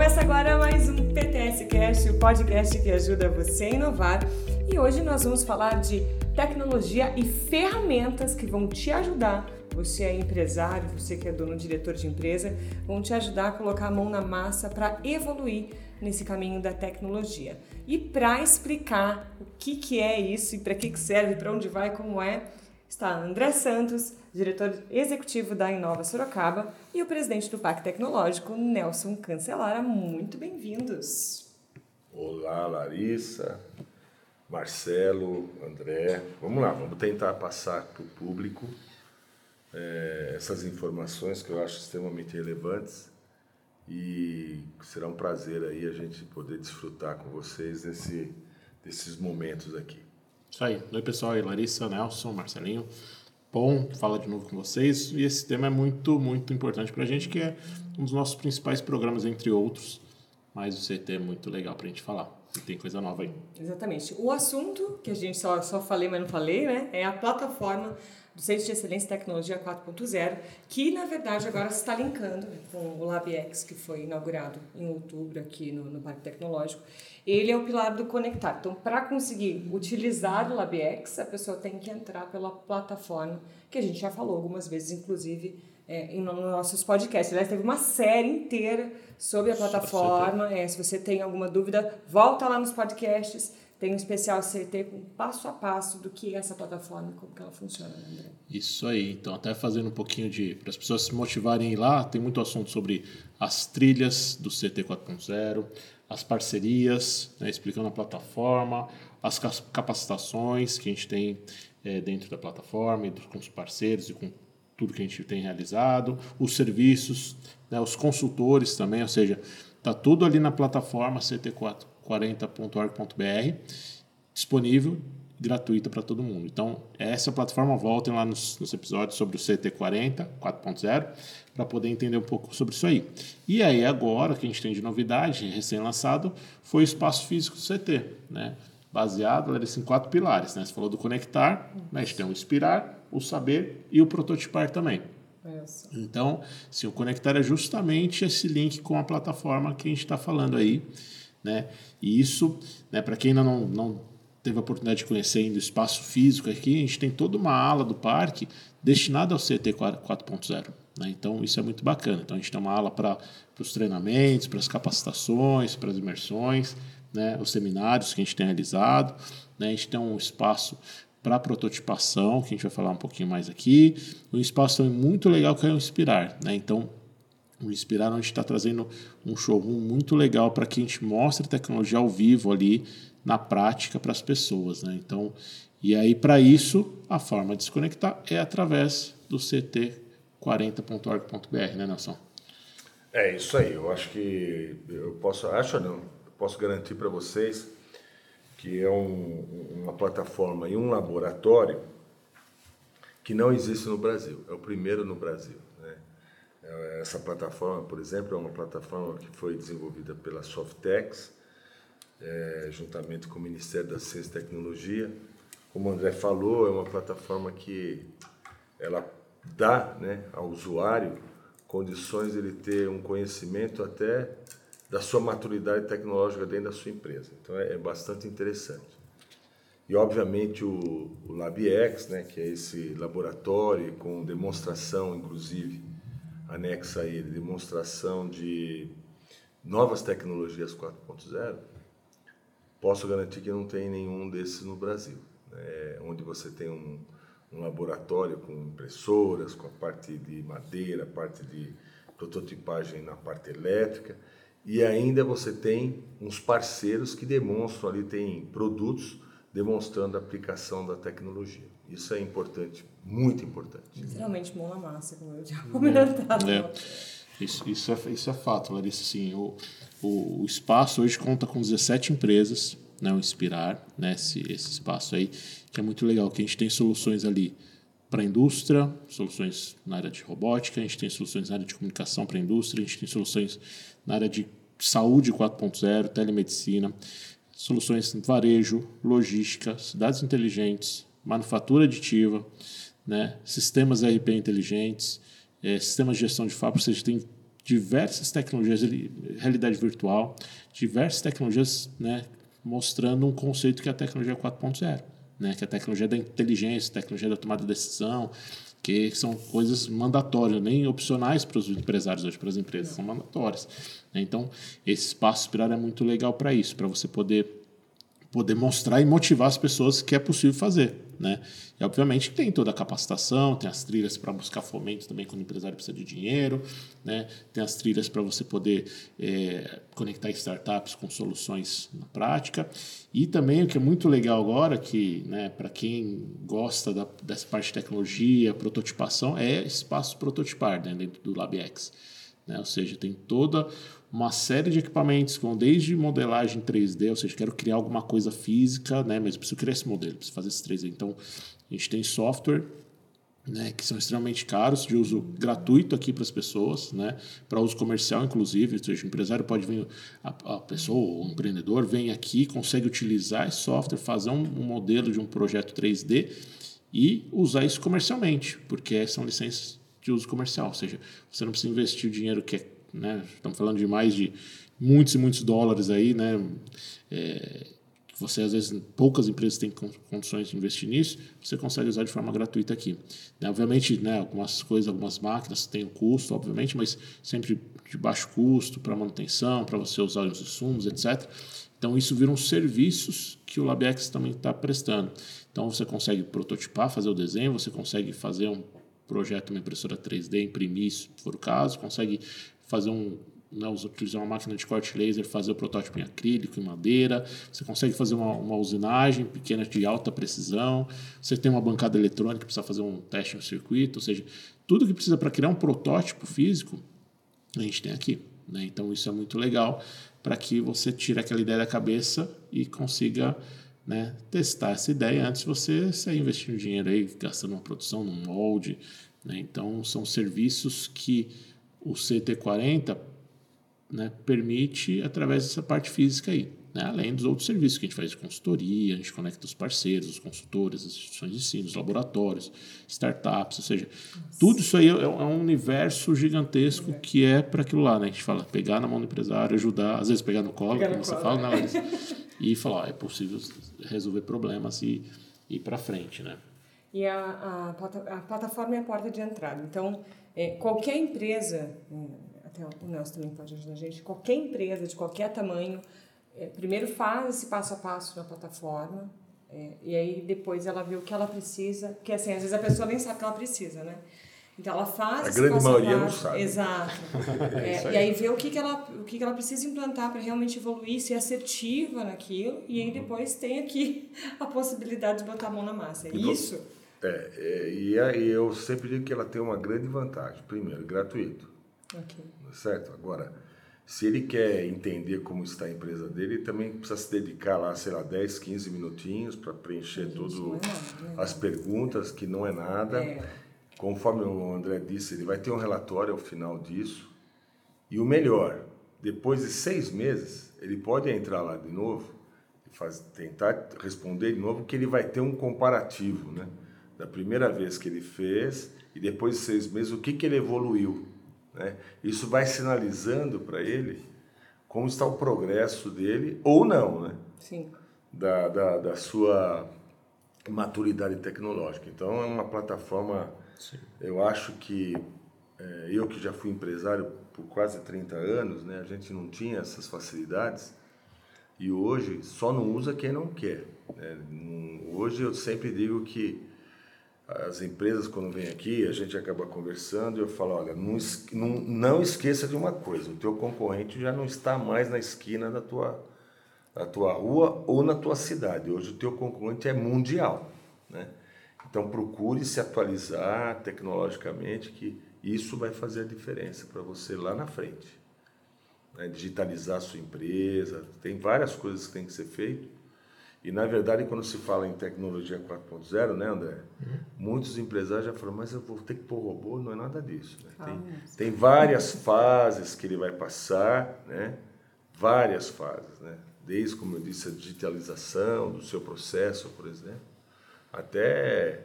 Começa agora mais um PTS Cast, o podcast que ajuda você a inovar. E hoje nós vamos falar de tecnologia e ferramentas que vão te ajudar. Você é empresário, você que é dono, diretor de empresa, vão te ajudar a colocar a mão na massa para evoluir nesse caminho da tecnologia. E para explicar o que, que é isso e para que, que serve, para onde vai, como é, está André Santos, diretor executivo da Inova Sorocaba, e o presidente do Parque Tecnológico, Nelson Cancelara. Muito bem-vindos. Olá, Larissa, Marcelo, André. Vamos lá, vamos tentar passar para o público é, essas informações que eu acho extremamente relevantes e será um prazer aí a gente poder desfrutar com vocês desse, desses momentos aqui. Isso aí. Oi, pessoal. Aí, Larissa, Nelson, Marcelinho. Bom falar de novo com vocês. E esse tema é muito, muito importante para a gente, que é um dos nossos principais programas, entre outros. Mas o CT é muito legal para a gente falar. E tem coisa nova aí. Exatamente. O assunto, que a gente só, só falei, mas não falei, né? É a plataforma do Centro de Excelência e Tecnologia 4.0, que na verdade agora está linkando com o LabX, que foi inaugurado em outubro aqui no, no Parque Tecnológico. Ele é o pilar do conectar. Então, para conseguir utilizar o LabX, a pessoa tem que entrar pela plataforma, que a gente já falou algumas vezes, inclusive é, em nos nossos podcasts. Aliás, teve uma série inteira sobre a plataforma. É, se você tem alguma dúvida, volta lá nos podcasts tem um especial CT com passo a passo do que é essa plataforma e como que ela funciona, né, André? Isso aí. Então, até fazendo um pouquinho de... Para as pessoas se motivarem ir lá, tem muito assunto sobre as trilhas do CT 4.0, as parcerias, né, explicando a plataforma, as capacitações que a gente tem é, dentro da plataforma e com os parceiros e com tudo que a gente tem realizado, os serviços, né, os consultores também, ou seja, está tudo ali na plataforma CT4 40.org.br, disponível, gratuita para todo mundo. Então, essa plataforma, voltem lá nos, nos episódios sobre o CT40 4.0 para poder entender um pouco sobre isso aí. E aí, agora, que a gente tem de novidade, recém-lançado, foi o espaço físico do CT, né? baseado em quatro pilares. Né? Você falou do conectar, né? a gente tem o inspirar, o saber e o prototipar também. Então, se o conectar é justamente esse link com a plataforma que a gente está falando aí, né? E isso, né, para quem ainda não, não teve a oportunidade de conhecer ainda o espaço físico aqui, a gente tem toda uma ala do parque destinada ao CT 4.0. Né? Então, isso é muito bacana. Então, a gente tem uma ala para os treinamentos, para as capacitações, para as imersões, né? os seminários que a gente tem realizado. Né? A gente tem um espaço para prototipação, que a gente vai falar um pouquinho mais aqui. Um espaço também muito legal que é o Inspirar. Né? Então, o Inspirar, onde está trazendo um showroom muito legal para que a gente mostre tecnologia ao vivo ali na prática para as pessoas. Né? Então, e aí, para isso, a forma de se conectar é através do ct40.org.br, né, Nelson? É isso aí. Eu acho que eu posso, acho não, posso garantir para vocês que é um, uma plataforma e um laboratório que não existe no Brasil. É o primeiro no Brasil. É, essa plataforma, por exemplo, é uma plataforma que foi desenvolvida pela Softex, é, juntamente com o Ministério da Ciência e Tecnologia. Como o André falou, é uma plataforma que ela dá né, ao usuário condições de ele ter um conhecimento até da sua maturidade tecnológica dentro da sua empresa. Então é, é bastante interessante. E obviamente o, o LabX, né, que é esse laboratório com demonstração, inclusive, anexa a ele demonstração de novas tecnologias 4.0, posso garantir que não tem nenhum desses no Brasil. Né? Onde você tem um, um, laboratório com impressoras, com a parte de madeira, a parte de prototipagem na parte elétrica, e ainda você tem uns parceiros que demonstram ali, tem produtos demonstrando a aplicação da tecnologia. Isso é importante, muito importante. Literalmente mão na massa, como eu tinha comentado. É. é. Isso, isso, é, isso é fato, Larissa. Sim, o, o, o espaço hoje conta com 17 empresas, né, o Inspirar, né, esse, esse espaço aí, que é muito legal, que a gente tem soluções ali para a indústria, soluções na área de robótica, a gente tem soluções na área de comunicação para a indústria, a gente tem soluções na área de saúde 4.0, telemedicina, soluções em varejo, logística, cidades inteligentes, manufatura aditiva, né, sistemas ERP inteligentes, é, sistemas de gestão de fábrica, ou seja, tem diversas tecnologias, realidade virtual, diversas tecnologias, né, mostrando um conceito que é a tecnologia 4.0, né, que é a tecnologia da inteligência, tecnologia da tomada de decisão, que são coisas mandatórias, nem opcionais para os empresários hoje, para as empresas, são mandatórias. Né. Então, esse espaço inspirar é muito legal para isso, para você poder poder mostrar e motivar as pessoas que é possível fazer. Né? E obviamente tem toda a capacitação, tem as trilhas para buscar fomento também quando o empresário precisa de dinheiro, né? tem as trilhas para você poder é, conectar startups com soluções na prática. E também o que é muito legal agora, que né, para quem gosta da, dessa parte de tecnologia, prototipação, é espaço prototipar né, dentro do LabX. Né? Ou seja, tem toda uma série de equipamentos, com desde modelagem 3D, ou seja, quero criar alguma coisa física, né, mas preciso criar esse modelo, preciso fazer esse 3D. Então, a gente tem software né, que são extremamente caros, de uso gratuito aqui para as pessoas, né, para uso comercial, inclusive. Ou seja, o empresário pode vir, a, a pessoa, o empreendedor, vem aqui, consegue utilizar esse software, fazer um, um modelo de um projeto 3D e usar isso comercialmente, porque são licenças de uso comercial. Ou seja, você não precisa investir o dinheiro que é né? Estamos falando de mais de muitos e muitos dólares aí, né? É, você às vezes poucas empresas têm condições de investir nisso, você consegue usar de forma gratuita aqui. Né? Obviamente, né, algumas coisas, algumas máquinas têm um custo, obviamente, mas sempre de baixo custo para manutenção, para você usar os insumos, etc. Então isso viram serviços que o LabX também está prestando. Então você consegue prototipar, fazer o desenho, você consegue fazer um projeto, uma impressora 3D, imprimir, se for o caso, consegue fazer um, né, utilizar uma máquina de corte laser, fazer o protótipo em acrílico, em madeira. Você consegue fazer uma, uma usinagem pequena de alta precisão. Você tem uma bancada eletrônica, precisa fazer um teste no circuito. Ou seja, tudo que precisa para criar um protótipo físico, a gente tem aqui. Né? Então, isso é muito legal para que você tire aquela ideia da cabeça e consiga né, testar essa ideia antes de você sair investindo dinheiro aí, gastando uma produção, num molde. Né? Então, são serviços que o CT40 né, permite através dessa parte física aí. Né, além dos outros serviços que a gente faz de consultoria, a gente conecta os parceiros, os consultores, as instituições de ensino, os laboratórios, startups, ou seja, Nossa. tudo isso aí é, é, um universo gigantesco que é para aquilo lá, né? A gente fala, pegar na mão do empresário, ajudar, às vezes pegar no colo, pegar como você colo. fala, né, e falar, ó, é possível resolver problemas e ir para frente, né? E a, a, a plataforma é a porta de entrada. Então, é, qualquer empresa, é, até o Nelson também pode ajudar a gente, qualquer empresa de qualquer tamanho, é, primeiro faz esse passo a passo na plataforma, é, e aí depois ela vê o que ela precisa, que assim, às vezes a pessoa nem sabe o que ela precisa, né? Então ela faz. A grande maioria não sabe. Exato. É, e aí vê o que, que, ela, o que, que ela precisa implantar para realmente evoluir, ser assertiva naquilo, e aí depois tem aqui a possibilidade de botar a mão na massa. É isso? É, é, e aí eu sempre digo que ela tem uma grande vantagem. Primeiro, gratuito. Okay. Certo? Agora, se ele quer entender como está a empresa dele, ele também precisa se dedicar lá, sei lá, 10, 15 minutinhos para preencher todas é é as perguntas, que não é nada. É. Conforme o André disse, ele vai ter um relatório ao final disso. E o melhor, depois de seis meses, ele pode entrar lá de novo e faz, tentar responder de novo, que ele vai ter um comparativo, né? Da primeira vez que ele fez e depois de seis meses o que, que ele evoluiu. Né? Isso vai sinalizando para ele como está o progresso dele ou não, né? Sim. Da, da, da sua maturidade tecnológica. Então é uma plataforma, Sim. eu acho que é, eu que já fui empresário por quase 30 anos, né, a gente não tinha essas facilidades e hoje só não usa quem não quer. Né? Hoje eu sempre digo que as empresas quando vêm aqui, a gente acaba conversando e eu falo, olha, não, não, não esqueça de uma coisa, o teu concorrente já não está mais na esquina da tua, da tua rua ou na tua cidade. Hoje o teu concorrente é mundial, né? Então procure se atualizar tecnologicamente que isso vai fazer a diferença para você lá na frente. Né? Digitalizar a sua empresa, tem várias coisas que tem que ser feito e, na verdade, quando se fala em tecnologia 4.0, né, André? Uhum. Muitos empresários já falam, mas eu vou ter que pôr robô? Não é nada disso. Né? Tem, ah, tem várias fases que ele vai passar, né? Várias fases, né? Desde, como eu disse, a digitalização do seu processo, por exemplo, até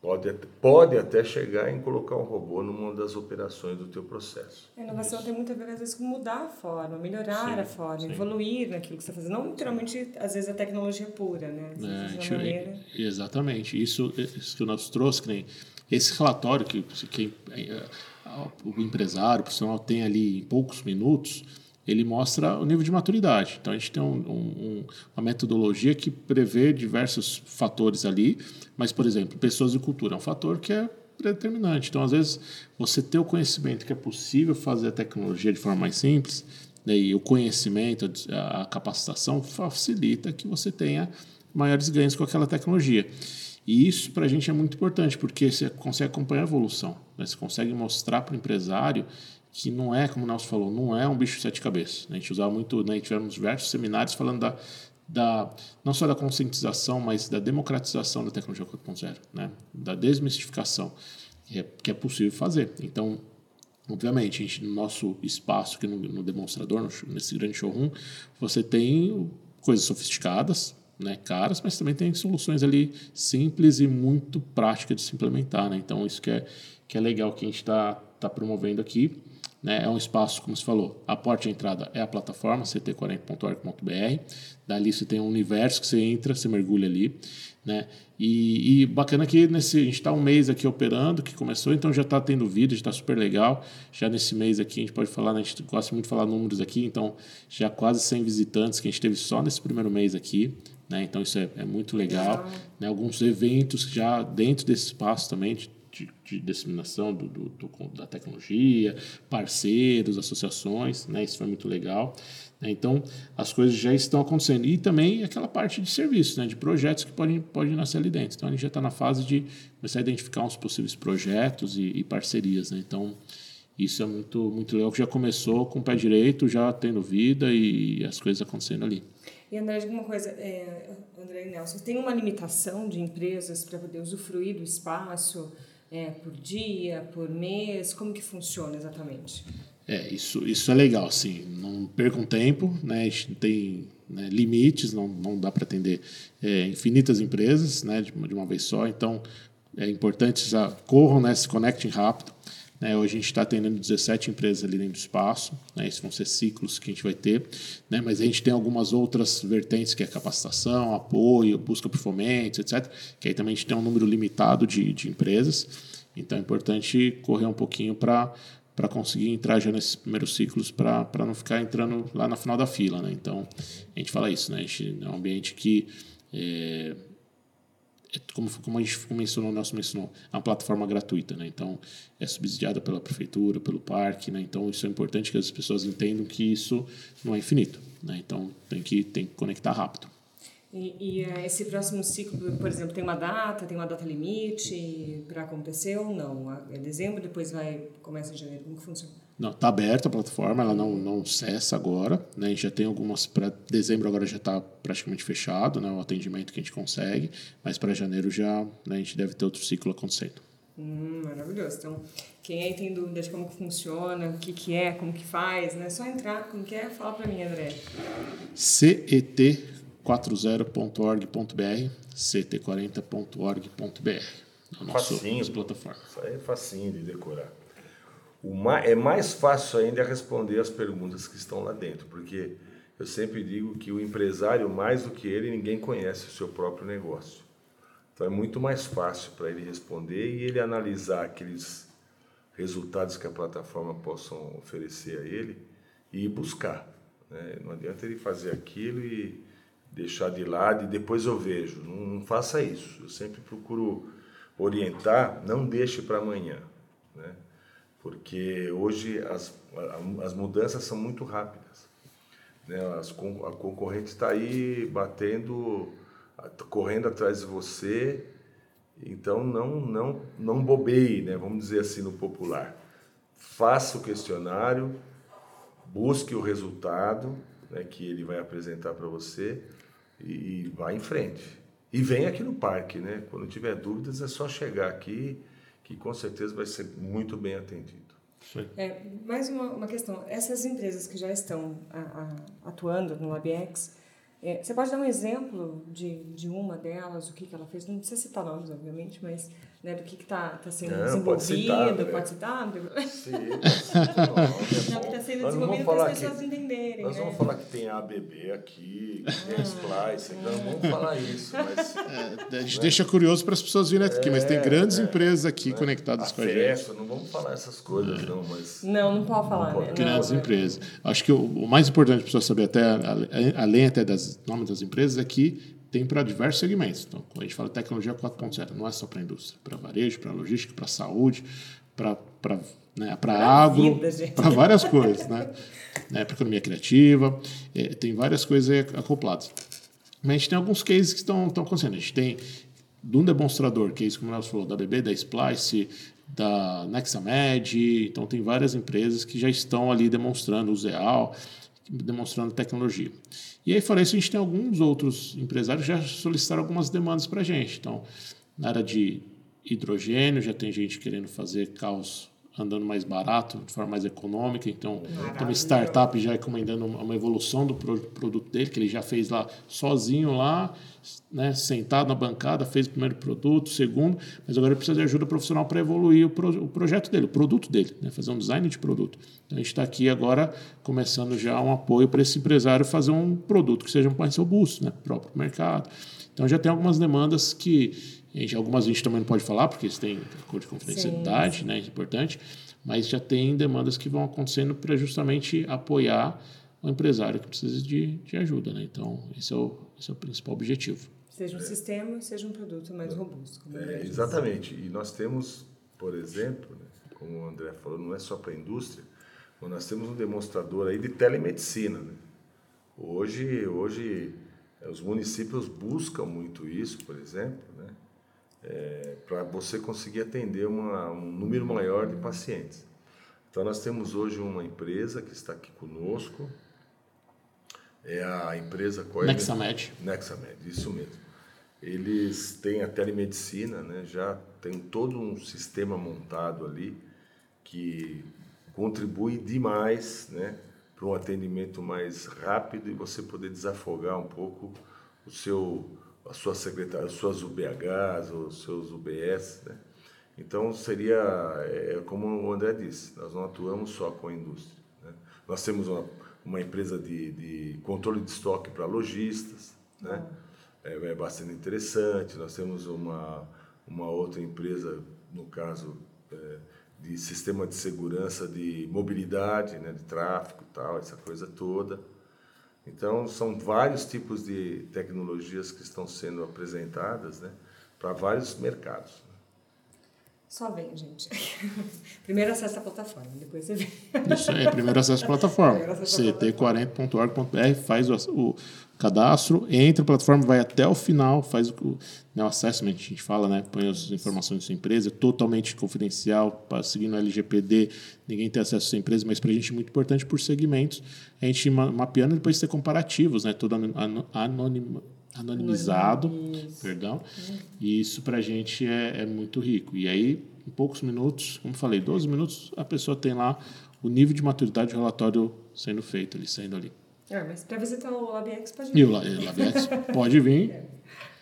Pode, pode até chegar em colocar um robô numa das operações do teu processo. A inovação Isso. tem muito a ver, às vezes, com mudar a forma, melhorar sim, a forma, sim. evoluir naquilo que você está fazendo. Não literalmente, às vezes, a tecnologia pura, né? É, maneira... Exatamente. Isso, isso que o nosso trouxe, que nem esse relatório que, que é, o empresário, o profissional tem ali em poucos minutos, ele mostra o nível de maturidade. Então, a gente tem um, um, uma metodologia que prevê diversos fatores ali, mas, por exemplo, pessoas e cultura é um fator que é determinante. Então, às vezes, você ter o conhecimento que é possível fazer a tecnologia de forma mais simples, né, e o conhecimento, a capacitação, facilita que você tenha maiores ganhos com aquela tecnologia. E isso para a gente é muito importante, porque você consegue acompanhar a evolução. Né? Você consegue mostrar para o empresário que não é, como o Nelson falou, não é um bicho de sete cabeças. Né? A gente usava muito, né? tivemos diversos seminários falando da, da, não só da conscientização, mas da democratização da tecnologia 4.0, né? da desmistificação, que é, que é possível fazer. Então, obviamente, a gente, no nosso espaço, aqui no, no demonstrador, no, nesse grande showroom, você tem coisas sofisticadas, né, caras, mas também tem soluções ali simples e muito práticas de se implementar. Né? Então, isso que é, que é legal que a gente está tá promovendo aqui. Né? É um espaço, como você falou, a porta de entrada é a plataforma ct40.org.br. Dali você tem um universo que você entra, você mergulha ali. Né? E, e bacana que nesse, a gente está um mês aqui operando, que começou, então já está tendo vídeo, está super legal. Já nesse mês aqui a gente pode falar, né? a gente gosta muito de falar números aqui, então já quase 100 visitantes que a gente teve só nesse primeiro mês aqui. Né? Então isso é, é muito legal. Né? Alguns eventos já dentro desse espaço também, de de, de disseminação do, do, do, da tecnologia, parceiros, associações, né? Isso foi muito legal. Né? Então, as coisas já estão acontecendo. E também aquela parte de serviços, né? de projetos que podem, podem nascer ali dentro. Então, a gente já está na fase de começar a identificar uns possíveis projetos e, e parcerias. Né? Então, isso é muito, muito legal, que já começou com o pé direito, já tendo vida e as coisas acontecendo ali. E André, diga uma coisa, é, André e Nelson, tem uma limitação de empresas para poder usufruir do espaço? É, por dia, por mês? Como que funciona exatamente? É, isso, isso é legal, sim. Não percam tempo, né? A gente tem né, limites, não, não dá para atender é, infinitas empresas né, de, de uma vez só. Então, é importante já corram, né, se conectem rápido. Né? Hoje a gente está atendendo 17 empresas ali dentro do espaço, né? esses vão ser ciclos que a gente vai ter, né? mas a gente tem algumas outras vertentes, que é capacitação, apoio, busca por fomentos, etc., que aí também a gente tem um número limitado de, de empresas, então é importante correr um pouquinho para para conseguir entrar já nesses primeiros ciclos, para não ficar entrando lá na final da fila. Né? Então, a gente fala isso, né? a gente é um ambiente que é, como, como a gente mencionou, o Nelson mencionou, é uma plataforma gratuita, né? Então, é subsidiada pela prefeitura, pelo parque, né? Então, isso é importante que as pessoas entendam que isso não é infinito, né? Então, tem que, tem que conectar rápido. E, e é, esse próximo ciclo, por exemplo, tem uma data, tem uma data limite para acontecer ou não? É dezembro, depois vai começa em janeiro, como que funciona? Não, está aberta a plataforma, ela não, não cessa agora. Né? Já tem algumas para dezembro agora já está praticamente fechado, né? O atendimento que a gente consegue, mas para janeiro já né, a gente deve ter outro ciclo acontecendo. Hum, maravilhoso. Então, quem aí tem dúvidas de como que funciona, o que, que é, como que faz, né? É só entrar, como que é, fala para mim, André. cet40.org.br ct40.org.br é a nossa, plataforma. Isso aí é facinho de decorar. O mais, é mais fácil ainda responder as perguntas que estão lá dentro, porque eu sempre digo que o empresário, mais do que ele, ninguém conhece o seu próprio negócio. Então é muito mais fácil para ele responder e ele analisar aqueles resultados que a plataforma possam oferecer a ele e buscar. Né? Não adianta ele fazer aquilo e deixar de lado e depois eu vejo. Não, não faça isso. Eu sempre procuro orientar, não deixe para amanhã. Né? porque hoje as, as mudanças são muito rápidas. Né? As, a concorrente está aí batendo, correndo atrás de você, então não, não, não bobeie, né? vamos dizer assim no popular. Faça o questionário, busque o resultado né, que ele vai apresentar para você e vá em frente. E vem aqui no parque, né? Quando tiver dúvidas é só chegar aqui que com certeza vai ser muito bem atendido. É, mais uma, uma questão. Essas empresas que já estão a, a, atuando no LabX, é, você pode dar um exemplo de, de uma delas, o que, que ela fez? Não precisa citar nomes, obviamente, mas né, do que está tá sendo Não, pode citar, desenvolvido, né? pode citar? Não tem problema. Sim, não, Não, que está sendo não desenvolvido para as pessoas que- entenderem. Nós né? vamos falar que tem ABB aqui, que tem a Splice, então não vamos falar isso, mas A gente deixa curioso para as pessoas virem aqui, mas tem grandes é, empresas aqui né, conectadas a com a gente. não vamos falar essas coisas não, mas Não, não pode falar, pode. né? grandes Não, empresas. Acho que o, o mais importante para a pessoa saber, até, além até das nomes das empresas, é que tem para diversos segmentos. Então, quando a gente fala tecnologia 4.0, não é só para a indústria, para varejo, para logística, para saúde, para né, para agro, para várias coisas, né? né para economia criativa, eh, tem várias coisas acopladas. Mas a gente tem alguns cases que estão, estão acontecendo. A gente tem de um demonstrador, que é isso como o Nelson falou, da BB, da Splice, da Nexamed, então tem várias empresas que já estão ali demonstrando o Zeal, demonstrando tecnologia. E aí, fora isso, a gente tem alguns outros empresários que já solicitaram algumas demandas para a gente. Então, na área de hidrogênio, já tem gente querendo fazer carros andando mais barato, de forma mais econômica. Então, tem uma startup já encomendando uma evolução do pro- produto dele, que ele já fez lá sozinho lá, né, sentado na bancada, fez o primeiro produto, o segundo, mas agora ele precisa de ajuda profissional para evoluir o, pro- o projeto dele, o produto dele, né, fazer um design de produto. Então, a gente está aqui agora começando já um apoio para esse empresário fazer um produto que seja mais robusto, né, próprio mercado. Então, já tem algumas demandas que a gente- algumas a gente também não pode falar, porque isso tem acordo de confidencialidade, né, é importante, mas já tem demandas que vão acontecendo para justamente apoiar o empresário que precisa de, de ajuda. Né? Então, esse é, o, esse é o principal objetivo. Seja um sistema, seja um produto mais robusto. É, disse. exatamente. E nós temos, por exemplo, né, como o André falou, não é só para a indústria, mas nós temos um demonstrador aí de telemedicina. Né? Hoje, hoje eh, os municípios buscam muito isso, por exemplo, né? Para você conseguir atender uma, um número maior de pacientes. Então, nós temos hoje uma empresa que está aqui conosco, é a empresa... é? Nexamed. Nexamed, isso mesmo. Eles têm a telemedicina, né? já tem todo um sistema montado ali que contribui demais né? para um atendimento mais rápido e você poder desafogar um pouco o seu, a sua secretária, as suas UBHs, os seus UBS. Né? Então, seria, é, como o André disse, nós não atuamos só com a indústria. Né? Nós temos uma, uma empresa de, de controle de estoque para lojistas, né? é, é bastante interessante. Nós temos uma, uma outra empresa, no caso, é, de sistema de segurança de mobilidade, né? de tráfego tal, essa coisa toda. Então, são vários tipos de tecnologias que estão sendo apresentadas né? para vários mercados. Só vem, gente. Primeiro acessa a plataforma, depois você vem. Isso aí, primeiro acesso à plataforma. Primeiro acesso à ct40.org.br, faz o, o cadastro, entra na plataforma, vai até o final, faz o, né, o assessment, a gente fala, né, põe as informações da sua empresa, é totalmente confidencial, pra- seguindo o LGPD, ninguém tem acesso à sua empresa, mas para a gente é muito importante por segmentos, a gente ma- mapeando e depois ter comparativos, né, todo anonima- anonimizado, Isso. perdão, e isso para a gente é, é muito rico. E aí, em poucos minutos, como falei, 12 minutos, a pessoa tem lá o nível de maturidade do relatório sendo feito, ali, saindo ali. Ah, mas para visitar o LabX pode E o La- o Labex pode vir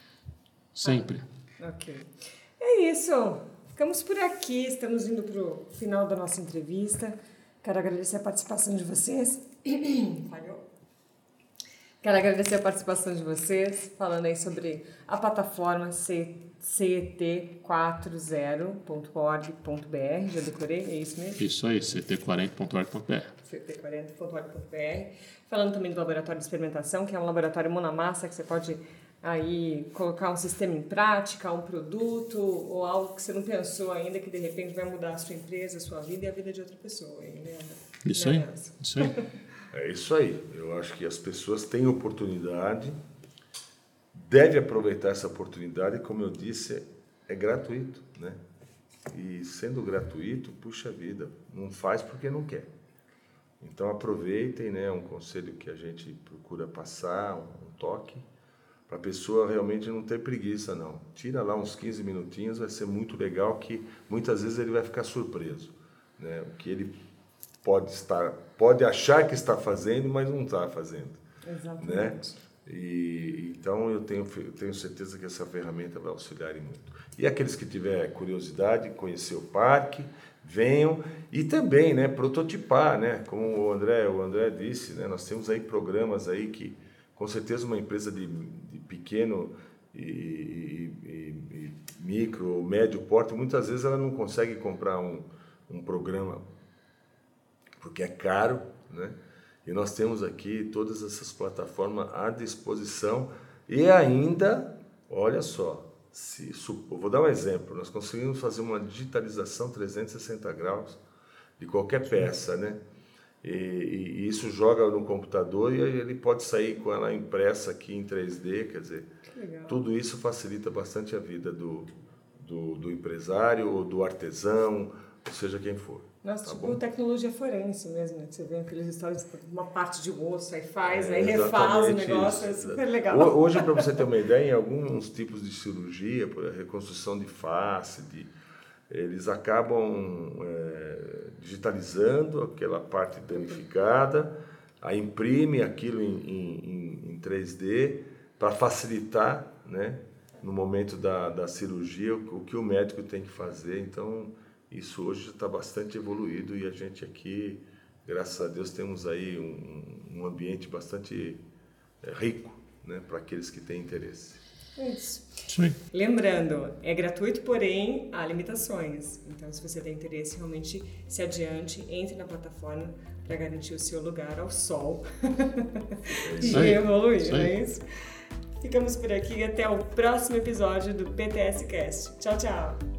sempre. Ok. É isso. Ficamos por aqui. Estamos indo para o final da nossa entrevista. Quero agradecer a participação de vocês. Quero agradecer a participação de vocês, falando aí sobre a plataforma C- cet40.org.br. Já decorei? É isso mesmo? Isso aí, ct40.org.br. ct40.org.br. Falando também do laboratório de experimentação, que é um laboratório mão na massa, que você pode aí colocar um sistema em prática, um produto ou algo que você não pensou ainda, que de repente vai mudar a sua empresa, a sua vida e a vida de outra pessoa. Né? Isso aí, Nelson? isso aí. É isso aí. Eu acho que as pessoas têm oportunidade, deve aproveitar essa oportunidade, como eu disse, é gratuito, né? E sendo gratuito, puxa vida, não faz porque não quer. Então aproveitem, né? Um conselho que a gente procura passar, um toque, para a pessoa realmente não ter preguiça, não. Tira lá uns 15 minutinhos, vai ser muito legal, que muitas vezes ele vai ficar surpreso, né? O que ele pode estar, pode achar que está fazendo, mas não está fazendo, né? Exatamente. E, então eu tenho, eu tenho certeza que essa ferramenta vai auxiliar muito. E aqueles que tiver curiosidade, conhecer o parque, venham e também, né, prototipar, né, como o André, o André disse, né, nós temos aí programas aí que com certeza uma empresa de, de pequeno e, e, e, micro ou médio porte, muitas vezes ela não consegue comprar um, um programa porque é caro, né? E nós temos aqui todas essas plataformas à disposição e ainda, olha só, se, vou dar um exemplo, nós conseguimos fazer uma digitalização 360 graus de qualquer peça, né? E, e, isso joga no computador e ele pode sair com ela impressa aqui em 3D, quer dizer, tudo isso facilita bastante a vida do, do, do empresário ou do artesão, seja quem for. Nossa, tá tipo bom? tecnologia forense mesmo, né? Você vê aqueles histórias, uma parte de osso, aí faz, é, aí refaz o negócio, isso. é super legal. Hoje, para você ter uma ideia, em alguns tipos de cirurgia, por reconstrução de face, de, eles acabam é, digitalizando aquela parte danificada, aí imprime aquilo em, em, em 3D para facilitar, né? No momento da, da cirurgia, o que o médico tem que fazer. Então, isso hoje está bastante evoluído e a gente aqui, graças a Deus, temos aí um, um ambiente bastante é, rico né, para aqueles que têm interesse. Isso. Sim. Lembrando, é gratuito, porém há limitações. Então, se você tem interesse, realmente se adiante, entre na plataforma para garantir o seu lugar ao sol é e evoluir, não é isso? Ficamos por aqui até o próximo episódio do PTS Cast. Tchau, tchau!